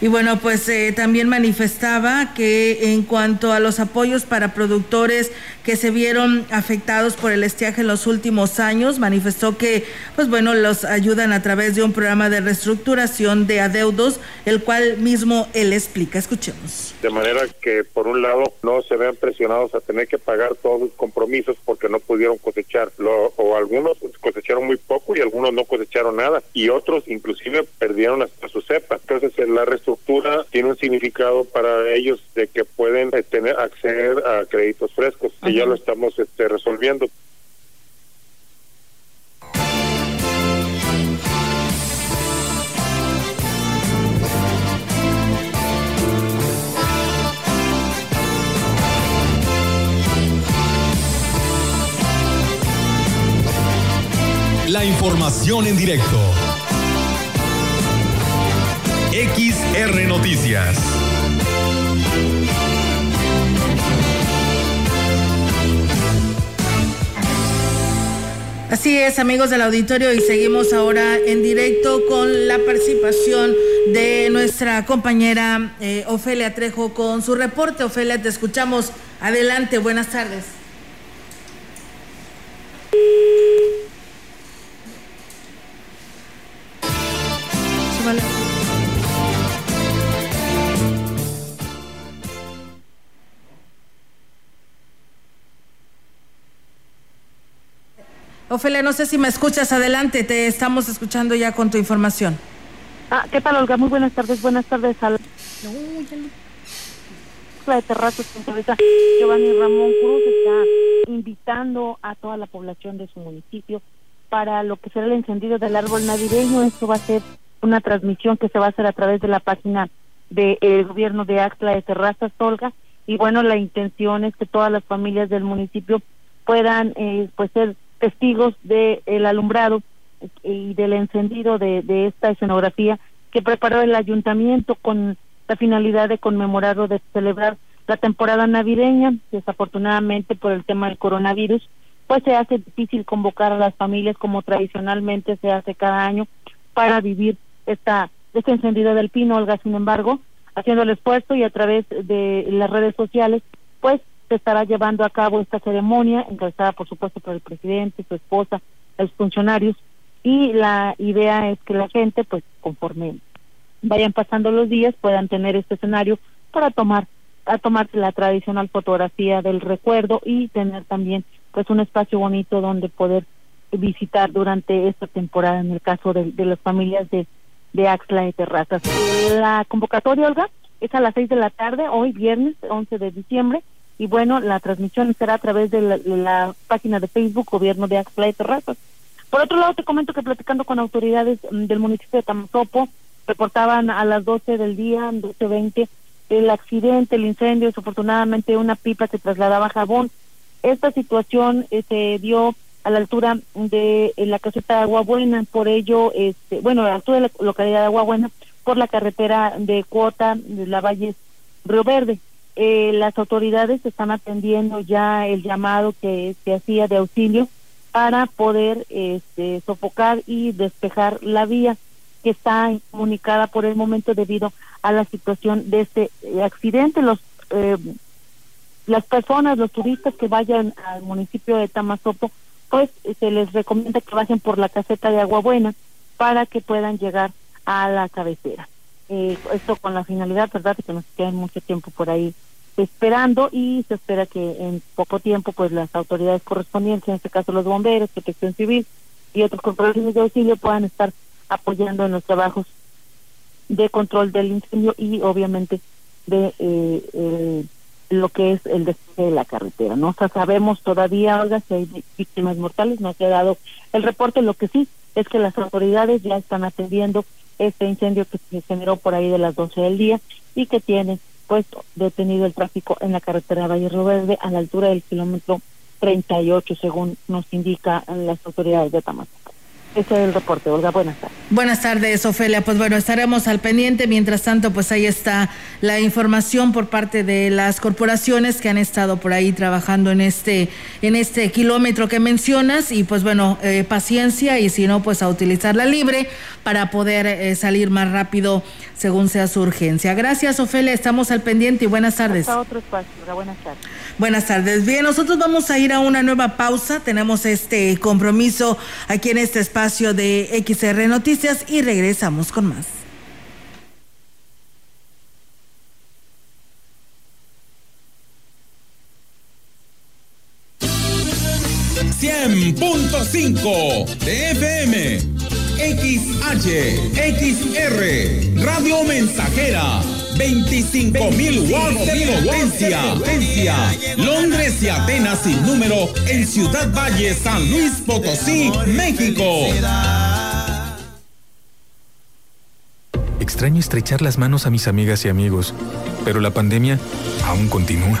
Y bueno, pues eh, también manifestaba que en cuanto a los apoyos para productores que se vieron afectados por el estiaje en los últimos años. Manifestó que, pues bueno, los ayudan a través de un programa de reestructuración de adeudos, el cual mismo él explica. Escuchemos. De manera que, por un lado, no se vean presionados a tener que pagar todos los compromisos porque no pudieron cosechar, o algunos cosecharon muy poco y algunos no cosecharon nada, y otros inclusive perdieron hasta su cepa. Entonces, la reestructura tiene un significado para ellos de que pueden eh, tener acceder a créditos frescos ya lo estamos este, resolviendo. La información en directo. XR Noticias. Así es, amigos del auditorio, y seguimos ahora en directo con la participación de nuestra compañera eh, Ofelia Trejo con su reporte. Ofelia, te escuchamos. Adelante, buenas tardes. Ofelia, no sé si me escuchas, adelante, te estamos escuchando ya con tu información. Ah, ¿qué tal, Olga? Muy buenas tardes, buenas tardes al... La de Terrazas, Giovanni Ramón Cruz está invitando a toda la población de su municipio para lo que será el encendido del árbol navideño. Esto va a ser una transmisión que se va a hacer a través de la página del gobierno de Axla de Terrazas, Olga. Y bueno, la intención es que todas las familias del municipio puedan eh, pues ser testigos del el alumbrado y del encendido de, de esta escenografía que preparó el ayuntamiento con la finalidad de conmemorar o de celebrar la temporada navideña. Desafortunadamente, por el tema del coronavirus, pues se hace difícil convocar a las familias como tradicionalmente se hace cada año para vivir esta este encendido del pino, Olga. Sin embargo, haciendo el esfuerzo y a través de las redes sociales, pues se estará llevando a cabo esta ceremonia, encabezada por supuesto por el presidente, su esposa, los funcionarios, y la idea es que la gente, pues conforme vayan pasando los días, puedan tener este escenario para tomar a tomarse la tradicional fotografía del recuerdo y tener también pues un espacio bonito donde poder visitar durante esta temporada en el caso de, las familias de, de Axla y Terrazas. La convocatoria, Olga, es a las seis de la tarde, hoy viernes 11 de diciembre, y bueno, la transmisión será a través de la, página de Facebook Gobierno de Axla y. Por otro lado, te comento que platicando con autoridades mm, del municipio de Tamazopo, reportaban a las 12 del día, 12.20, el accidente, el incendio, desafortunadamente una pipa que trasladaba jabón. Esta situación eh, se dio a la altura de la caseta de Agua Buena, por ello, este, bueno, a la altura de la localidad de Agua Buena, por la carretera de Cuota de la Valle Río Verde. Eh, las autoridades están atendiendo ya el llamado que se hacía de auxilio para poder este, sofocar y despejar la vía que está incomunicada por el momento debido a la situación de este eh, accidente. Los eh, las personas, los turistas que vayan al municipio de Tamazopo, pues se les recomienda que vayan por la caseta de Agua Buena para que puedan llegar a la cabecera. Eh, esto con la finalidad, ¿verdad?, de que nos queden mucho tiempo por ahí esperando y se espera que en poco tiempo pues las autoridades correspondientes, en este caso los bomberos, protección civil y otros corporaciones de auxilio puedan estar apoyando en los trabajos de control del incendio y obviamente de eh, lo que es el despegue de la carretera. No sabemos todavía, Olga, si hay víctimas mortales, no se ha dado el reporte, lo que sí es que las autoridades ya están atendiendo este incendio que se generó por ahí de las 12 del día y que tiene pues detenido el tráfico en la carretera Valle Río Verde a la altura del kilómetro 38 según nos indican las autoridades de Tamaulipas. Ese es el reporte, Olga. Buenas tardes. Buenas tardes, Ofelia. Pues bueno, estaremos al pendiente. Mientras tanto, pues ahí está la información por parte de las corporaciones que han estado por ahí trabajando en este, en este kilómetro que mencionas. Y pues bueno, eh, paciencia y si no, pues a utilizarla libre para poder eh, salir más rápido según sea su urgencia. Gracias, Ofelia. Estamos al pendiente y buenas tardes. Hasta otro espacio. Buenas tardes. Buenas tardes. Bien, nosotros vamos a ir a una nueva pausa. Tenemos este compromiso aquí en este espacio de XR Noticias y regresamos con más. .5 de FM, XH, XR, Radio Mensajera, 25.000 watts de potencia, Londres y Atenas sin número en Ciudad Valle, San Luis Potosí, México. Extraño estrechar las manos a mis amigas y amigos, pero la pandemia aún continúa.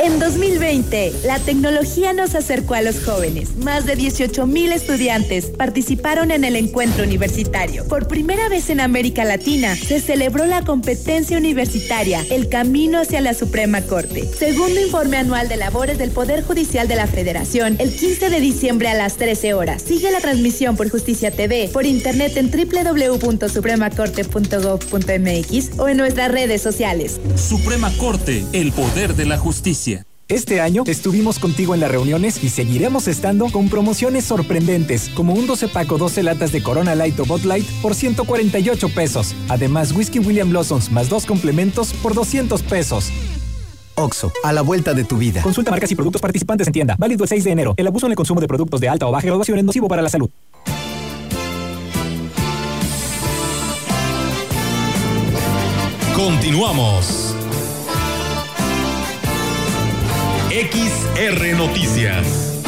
En 2020, la tecnología nos acercó a los jóvenes. Más de 18 mil estudiantes participaron en el encuentro universitario. Por primera vez en América Latina, se celebró la competencia universitaria, el camino hacia la Suprema Corte. Segundo informe anual de labores del Poder Judicial de la Federación, el 15 de diciembre a las 13 horas. Sigue la transmisión por Justicia TV, por internet en www.supremacorte.gov.mx o en nuestras redes sociales. Suprema Corte, el poder de la justicia. Este año estuvimos contigo en las reuniones y seguiremos estando con promociones sorprendentes, como un 12 paco 12 latas de Corona Light o Bot Light por 148 pesos. Además, Whisky William Blossoms más dos complementos por 200 pesos. Oxo, a la vuelta de tu vida. Consulta marcas y productos participantes en tienda. Válido el 6 de enero. El abuso en el consumo de productos de alta o baja graduación es nocivo para la salud. Continuamos. XR Noticias.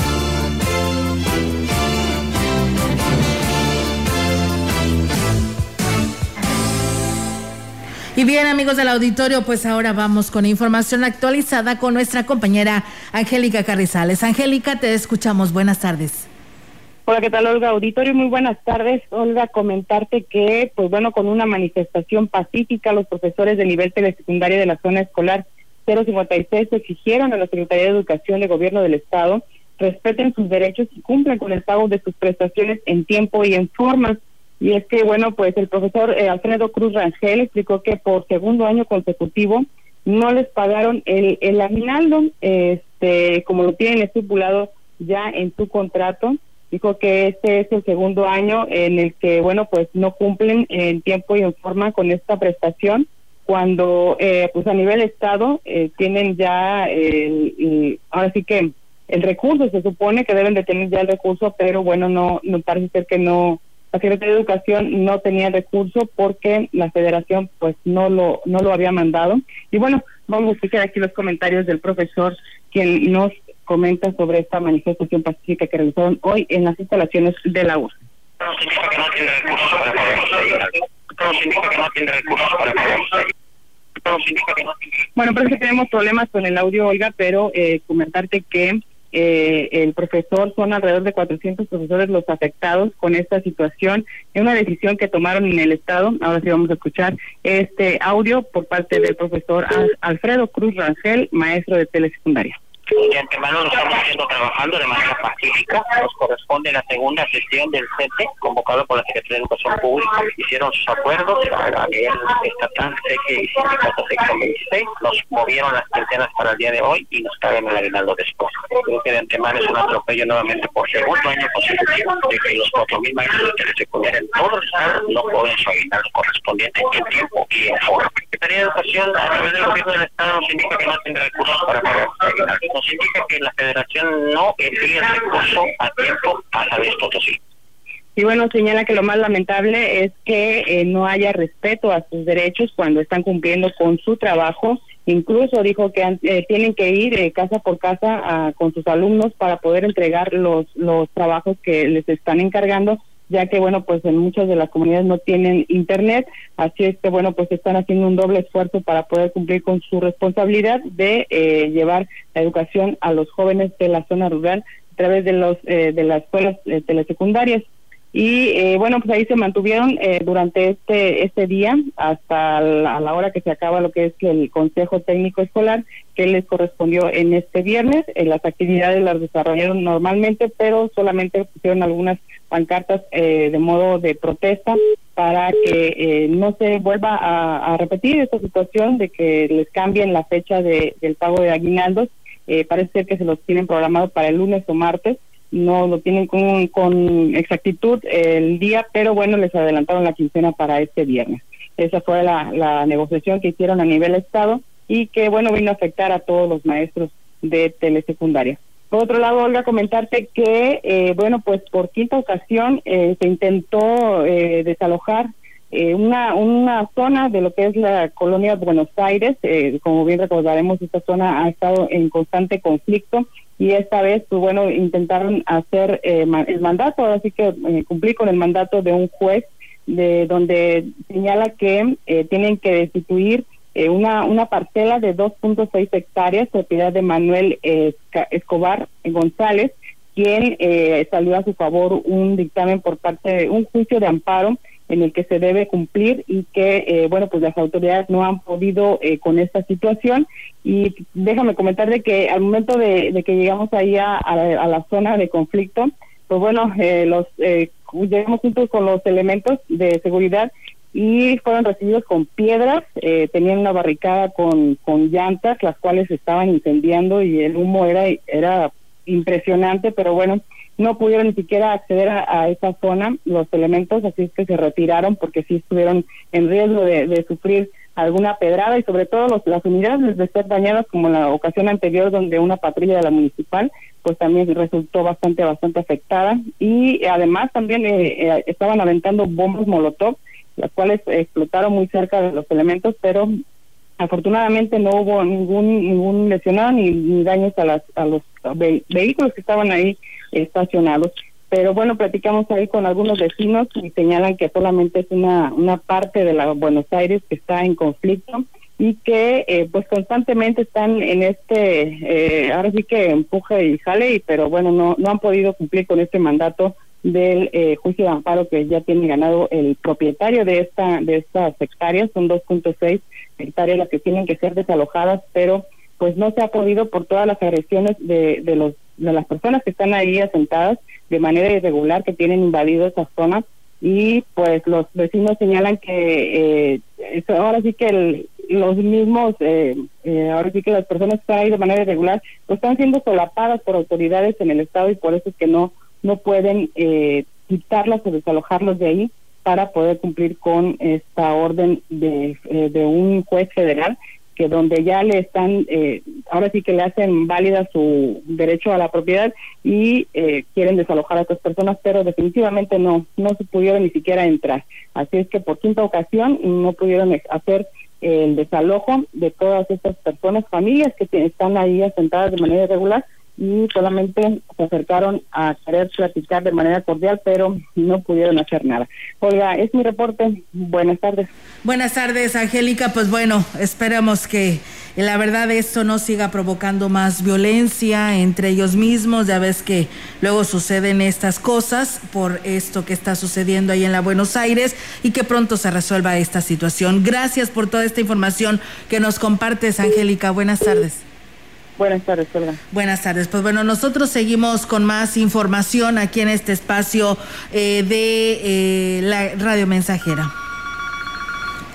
Y bien, amigos del auditorio, pues ahora vamos con información actualizada con nuestra compañera Angélica Carrizales. Angélica, te escuchamos. Buenas tardes. Hola, ¿qué tal, Olga? Auditorio, muy buenas tardes. Olga, comentarte que, pues bueno, con una manifestación pacífica, los profesores de nivel telesecundario de la zona escolar 056 exigieron a la Secretaría de Educación de Gobierno del Estado respeten sus derechos y cumplan con el pago de sus prestaciones en tiempo y en forma. Y es que, bueno, pues el profesor eh, Alfredo Cruz Rangel explicó que por segundo año consecutivo no les pagaron el, el aguinaldo, este, como lo tienen estipulado ya en su contrato. Dijo que este es el segundo año en el que, bueno, pues no cumplen en tiempo y en forma con esta prestación cuando eh, pues a nivel estado eh, tienen ya el, ahora sí que el recurso se supone que deben de tener ya el recurso pero bueno no no parece ser que no la Secretaría de Educación no tenía recurso porque la Federación pues no lo no lo había mandado. Y bueno vamos a escuchar aquí los comentarios del profesor quien nos comenta sobre esta manifestación pacífica que realizaron hoy en las instalaciones de la URSS. Bueno, parece que tenemos problemas con el audio, Olga, pero eh, comentarte que eh, el profesor, son alrededor de 400 profesores los afectados con esta situación. Es una decisión que tomaron en el Estado. Ahora sí vamos a escuchar este audio por parte del profesor Alfredo Cruz Rangel, maestro de telesecundaria. De antemano lo estamos haciendo trabajando de manera pacífica. Nos corresponde la segunda sesión del CETE, convocado por la Secretaría de Educación Pública. Hicieron sus acuerdos a nivel estatal, CETE y sindicato 26. Nos movieron las quincenas para el día de hoy y nos caen el aguinaldo después. Creo que de antemano es un atropello nuevamente por segundo año consecutivo de que los 4.000 maestros de telesecundaria en todo el estado no pueden su aguinaldo correspondiente en tiempo y en forma. La Secretaría de Educación, a través del gobierno del estado, nos indica que no tiene recursos para pagar su aguinaldo significa que la federación no envía recurso a tiempo a San Luis Potosí. Y bueno, señala que lo más lamentable es que eh, no haya respeto a sus derechos cuando están cumpliendo con su trabajo. Incluso dijo que eh, tienen que ir eh, casa por casa con sus alumnos para poder entregar los, los trabajos que les están encargando ya que bueno pues en muchas de las comunidades no tienen internet así es que bueno pues están haciendo un doble esfuerzo para poder cumplir con su responsabilidad de llevar la educación a los jóvenes de la zona rural a través de los de las escuelas telesecundarias y eh, bueno pues ahí se mantuvieron eh, durante este este día hasta la, a la hora que se acaba lo que es el consejo técnico escolar que les correspondió en este viernes. Eh, las actividades las desarrollaron normalmente pero solamente pusieron algunas pancartas de modo de protesta para que no se vuelva a, repetir esta situación de que les cambien la fecha de, del pago de aguinaldos. Parece ser que se los tienen programado para el lunes o martes no lo tienen con, exactitud el día, pero bueno, les adelantaron la quincena para este viernes. Esa fue la, la negociación que hicieron a nivel Estado y que, bueno, vino a afectar a todos los maestros de telesecundaria. Por otro lado, Olga, comentarte que, eh, bueno, pues por quinta ocasión eh, se intentó eh, desalojar eh, una, una zona de lo que es la colonia de Buenos Aires. Eh, como bien recordaremos, esta zona ha estado en constante conflicto y esta vez, pues bueno, intentaron hacer eh, el mandato, así que eh, cumplí con el mandato de un juez de donde señala que tienen que destituir una, una parcela de 2.6 hectáreas, propiedad de Manuel Escobar González, quien salió a su favor un dictamen por parte de un juicio de amparo en el que se debe cumplir y que, eh, bueno, pues las autoridades no han podido eh, con esta situación. Y déjame comentar de que al momento de, que llegamos ahí a, la zona de conflicto, pues bueno, eh, los llegamos juntos con los elementos de seguridad y fueron recibidos con piedras, tenían una barricada con, con llantas, las cuales estaban incendiando y el humo era, era impresionante, pero bueno, no pudieron ni siquiera acceder a, esa zona los elementos, así es que se retiraron porque sí estuvieron en riesgo de, sufrir alguna pedrada y sobre todo los, las unidades de ser dañadas como en la ocasión anterior donde una patrulla de la municipal pues también resultó bastante bastante afectada. Y además también eh, eh, estaban aventando bombas molotov las cuales explotaron muy cerca de los elementos pero afortunadamente no hubo ningún ningún lesionado ni, daños a las a los vehículos que estaban ahí estacionados. Pero bueno, platicamos ahí con algunos vecinos y señalan que solamente es una, una parte de la Buenos Aires que está en conflicto y que eh, pues constantemente están en este, eh, ahora sí que empuje y jale, pero bueno, no, no han podido cumplir con este mandato del eh, juicio de amparo que ya tiene ganado el propietario de esta de estas hectáreas, son 2.6 hectáreas las que tienen que ser desalojadas, pero pues no se ha podido por todas las agresiones de, de los de las personas que están ahí asentadas de manera irregular que tienen invadido esa zona y pues los vecinos señalan que eh, ahora sí que los mismos eh, eh, ahora sí que las personas que están ahí de manera irregular pues están siendo solapadas por autoridades en el estado y por eso es que no no pueden eh, quitarlas o desalojarlos de ahí para poder cumplir con esta orden de, de un juez federal que donde ya le están, eh, ahora sí que le hacen válida su derecho a la propiedad y eh, quieren desalojar a estas personas, pero definitivamente no, no se pudieron ni siquiera entrar. Así es que por quinta ocasión no pudieron hacer el desalojo de todas estas personas, familias que están ahí asentadas de manera irregular y solamente se acercaron a querer platicar de manera cordial, pero no pudieron hacer nada. Oiga, es mi reporte. Buenas tardes. Buenas tardes, Angélica. Pues bueno, esperamos que la verdad esto no siga provocando más violencia entre ellos mismos. Ya ves que luego suceden estas cosas por esto que está sucediendo ahí en la Buenos Aires y que pronto se resuelva esta situación. Gracias por toda esta información que nos compartes, Angélica. Buenas tardes. Buenas tardes, Olga. Buenas tardes. Pues bueno, nosotros seguimos con más información aquí en este espacio eh, de eh, la radio mensajera.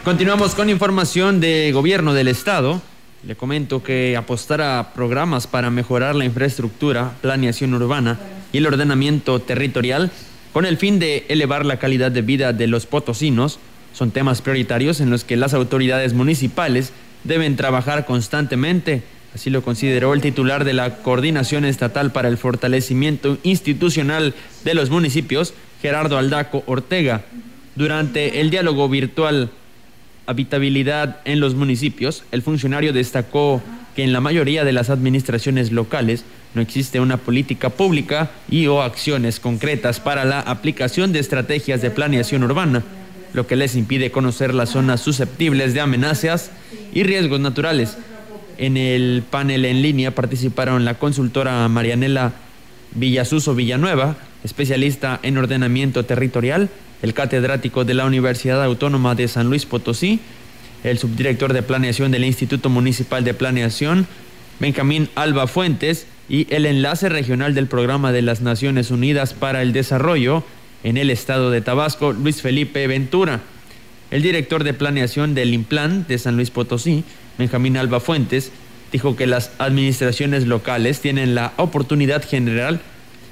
Continuamos con información de gobierno del estado. Le comento que apostar a programas para mejorar la infraestructura, planeación urbana y el ordenamiento territorial con el fin de elevar la calidad de vida de los potosinos son temas prioritarios en los que las autoridades municipales deben trabajar constantemente Así lo consideró el titular de la Coordinación Estatal para el Fortalecimiento Institucional de los Municipios, Gerardo Aldaco Ortega. Durante el diálogo virtual Habitabilidad en los municipios, el funcionario destacó que en la mayoría de las administraciones locales no existe una política pública y o acciones concretas para la aplicación de estrategias de planeación urbana, lo que les impide conocer las zonas susceptibles de amenazas y riesgos naturales. En el panel en línea participaron la consultora Marianela Villasuso Villanueva, especialista en ordenamiento territorial, el catedrático de la Universidad Autónoma de San Luis Potosí, el subdirector de planeación del Instituto Municipal de Planeación, Benjamín Alba Fuentes, y el enlace regional del Programa de las Naciones Unidas para el Desarrollo en el estado de Tabasco, Luis Felipe Ventura. El director de planeación del Implan de San Luis Potosí, Benjamín Alba Fuentes, dijo que las administraciones locales tienen la oportunidad general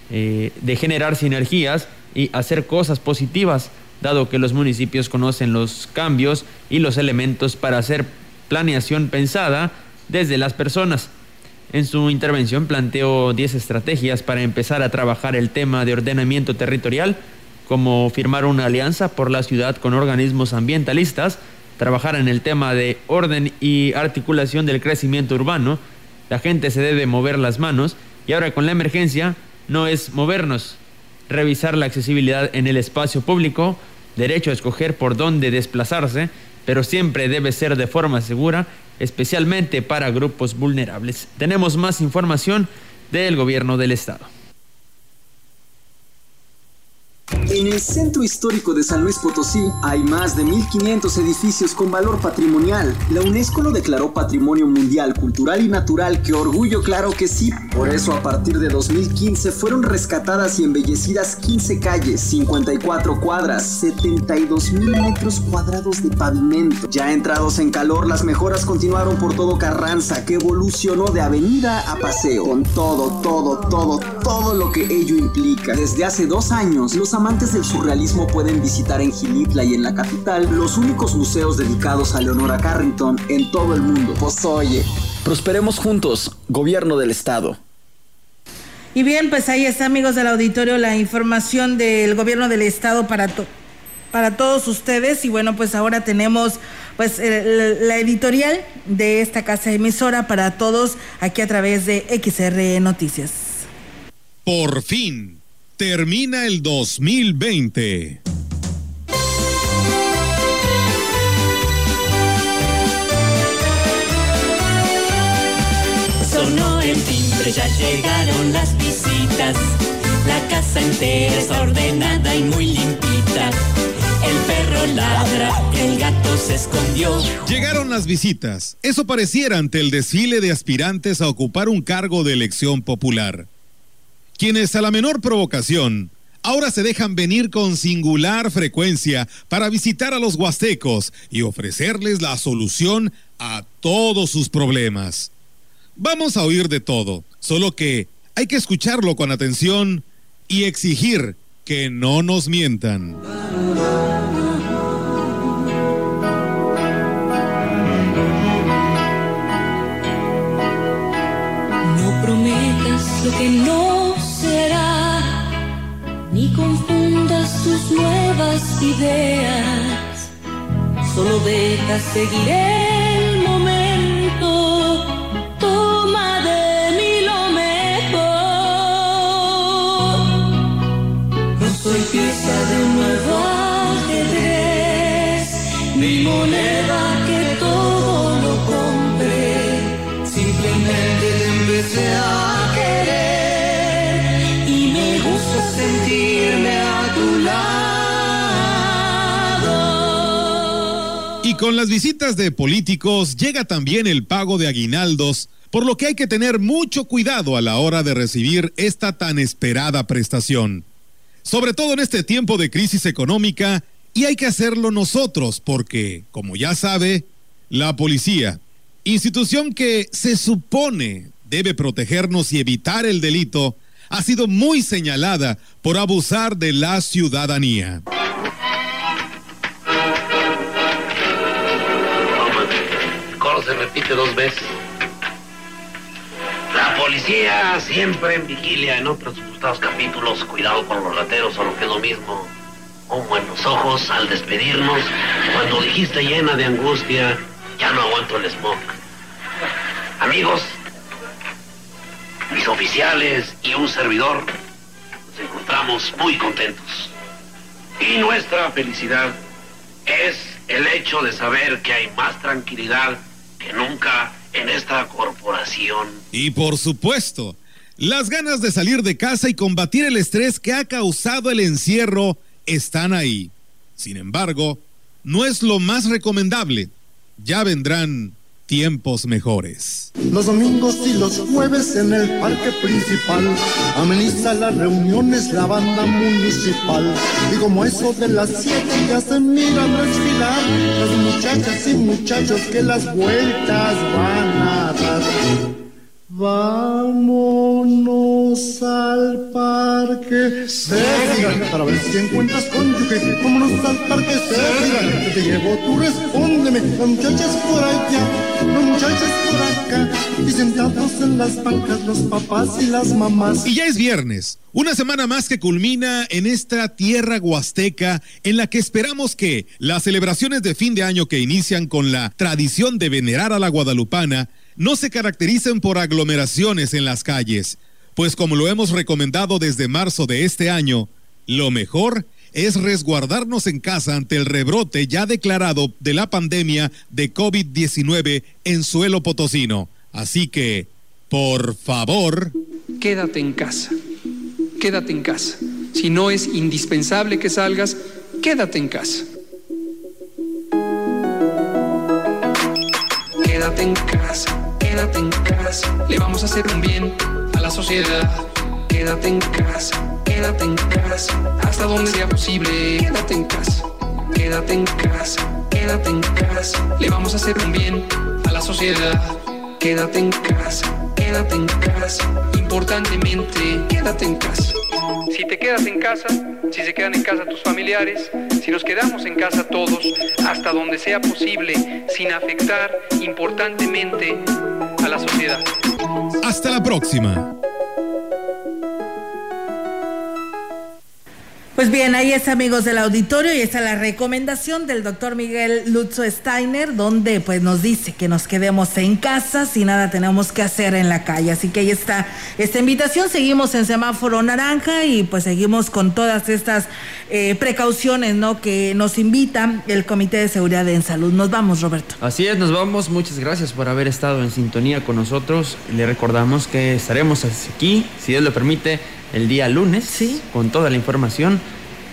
eh, de generar sinergias y hacer cosas positivas, dado que los municipios conocen los cambios y los elementos para hacer planeación pensada desde las personas. En su intervención planteó 10 estrategias para empezar a trabajar el tema de ordenamiento territorial, como firmar una alianza por la ciudad con organismos ambientalistas, trabajar en el tema de orden y articulación del crecimiento urbano, la gente se debe mover las manos y ahora con la emergencia no es movernos, revisar la accesibilidad en el espacio público, derecho a escoger por dónde desplazarse, pero siempre debe ser de forma segura, especialmente para grupos vulnerables. Tenemos más información del gobierno del estado. En el centro histórico de San Luis Potosí hay más de 1.500 edificios con valor patrimonial. La UNESCO lo declaró Patrimonio Mundial Cultural y Natural, que orgullo claro que sí. Por eso a partir de 2015 fueron rescatadas y embellecidas 15 calles, 54 cuadras, 72 mil metros cuadrados de pavimento. Ya entrados en calor, las mejoras continuaron por todo Carranza, que evolucionó de avenida a paseo, con todo, todo, todo, todo lo que ello implica. Desde hace dos años, los amantes del surrealismo pueden visitar en Gilitla y en la capital los únicos museos dedicados a Leonora Carrington en todo el mundo. Pues oye, prosperemos juntos, gobierno del estado. Y bien, pues ahí está, amigos del auditorio, la información del gobierno del estado para para todos ustedes y bueno, pues ahora tenemos pues la editorial de esta casa emisora para todos aquí a través de XR Noticias. Por fin Termina el 2020. Sonó el timbre, ya llegaron las visitas. La casa entera es ordenada y muy limpita. El perro ladra, el gato se escondió. Llegaron las visitas. Eso pareciera ante el desfile de aspirantes a ocupar un cargo de elección popular quienes a la menor provocación ahora se dejan venir con singular frecuencia para visitar a los huastecos y ofrecerles la solución a todos sus problemas. Vamos a oír de todo, solo que hay que escucarlo con atención y exigir que no nos mientan. No prometas lo que no ni confundas tus nuevas ideas, solo deja seguir con las visitas de políticos llega también el pago de aguinaldos, por lo que hay que tener mucho cuidado a la hora de recibir esta tan esperada prestación. Sobre todo en este tiempo de crisis económica, y hay que hacerlo nosotros porque, como ya sabe, la policía, institución que se supone debe protegernos y evitar el delito, ha sido muy señalada por abusar de la ciudadanía. Se repite dos veces. La policía siempre en vigilia en otros presupuestados capítulos, cuidado con los rateros o lo que es lo mismo. En los ojos al despedirnos, cuando dijiste llena de angustia, ya no aguanto el smog. Amigos, mis oficiales y un servidor nos encontramos muy contentos. Y nuestra felicidad es el hecho de saber que hay más tranquilidad que nunca en esta corporación. Y por supuesto, las ganas de salir de casa y combatir el estrés que ha causado el encierro están ahí. Sin embargo, no es lo más recomendable. Ya vendrán tiempos mejores. Los domingos y los jueves en el parque principal ameniza las reuniones la banda municipal. Y como eso de las siete ya se miran desfilar las muchachas y muchachos que las vueltas van a dar. Vámonos al parque Sergio, para ver si encuentras cónyuge. Vámonos al parque que te llevo, tú respóndeme. Las muchachas por allá, los muchachos por acá, y sentados en las bancas los papás y las mamás. Y ya es viernes, una semana más que culmina en esta tierra huasteca en la que esperamos que las celebraciones de fin de año que inician con la tradición de venerar a la guadalupana no se caractericen por aglomeraciones en las calles, pues como lo hemos recomendado desde marzo de este año, lo mejor es resguardarnos en casa ante el rebrote ya declarado de la pandemia de COVID-19 en suelo potosino. Así que, por favor... Quédate en casa, quédate en casa. Si no es indispensable que salgas, quédate en casa. Quédate en casa, quédate en casa. Le vamos a hacer un bien a la sociedad. Quédate en casa, quédate en casa. Hasta donde sea posible, quédate en casa. Quédate en casa, quédate en casa. Le vamos a hacer un bien a la sociedad. Quédate en casa, quédate en casa. Importantemente, quédate en casa. Si te quedas en casa, si se quedan en casa tus familiares, si nos quedamos en casa todos, hasta donde sea posible, sin afectar importantemente Hasta la próxima. Pues bien, ahí está amigos del auditorio y está la recomendación del doctor Miguel Lutzo Steiner, donde pues nos dice que nos quedemos en casa si nada tenemos que hacer en la calle. Así que ahí está esta invitación. Seguimos en semáforo naranja y pues seguimos con todas estas eh, precauciones, ¿no? Que nos invita el Comité de Seguridad en Salud. Nos vamos, Roberto. Así es, nos vamos. Muchas gracias por haber estado en sintonía con nosotros. Le recordamos que estaremos aquí, si Dios lo permite el día lunes ¿Sí? con toda la información.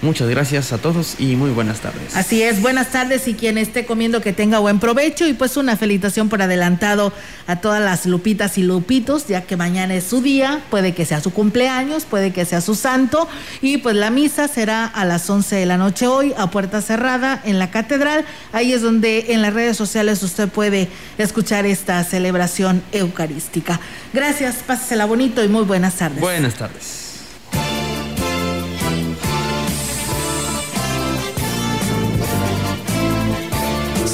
Muchas gracias a todos y muy buenas tardes. Así es, buenas tardes y quien esté comiendo que tenga buen provecho y pues una felicitación por adelantado a todas las lupitas y lupitos, ya que mañana es su día, puede que sea su cumpleaños, puede que sea su santo y pues la misa será a las 11 de la noche hoy a puerta cerrada en la catedral. Ahí es donde en las redes sociales usted puede escuchar esta celebración eucarística. Gracias, pásesela bonito y muy buenas tardes. Buenas tardes.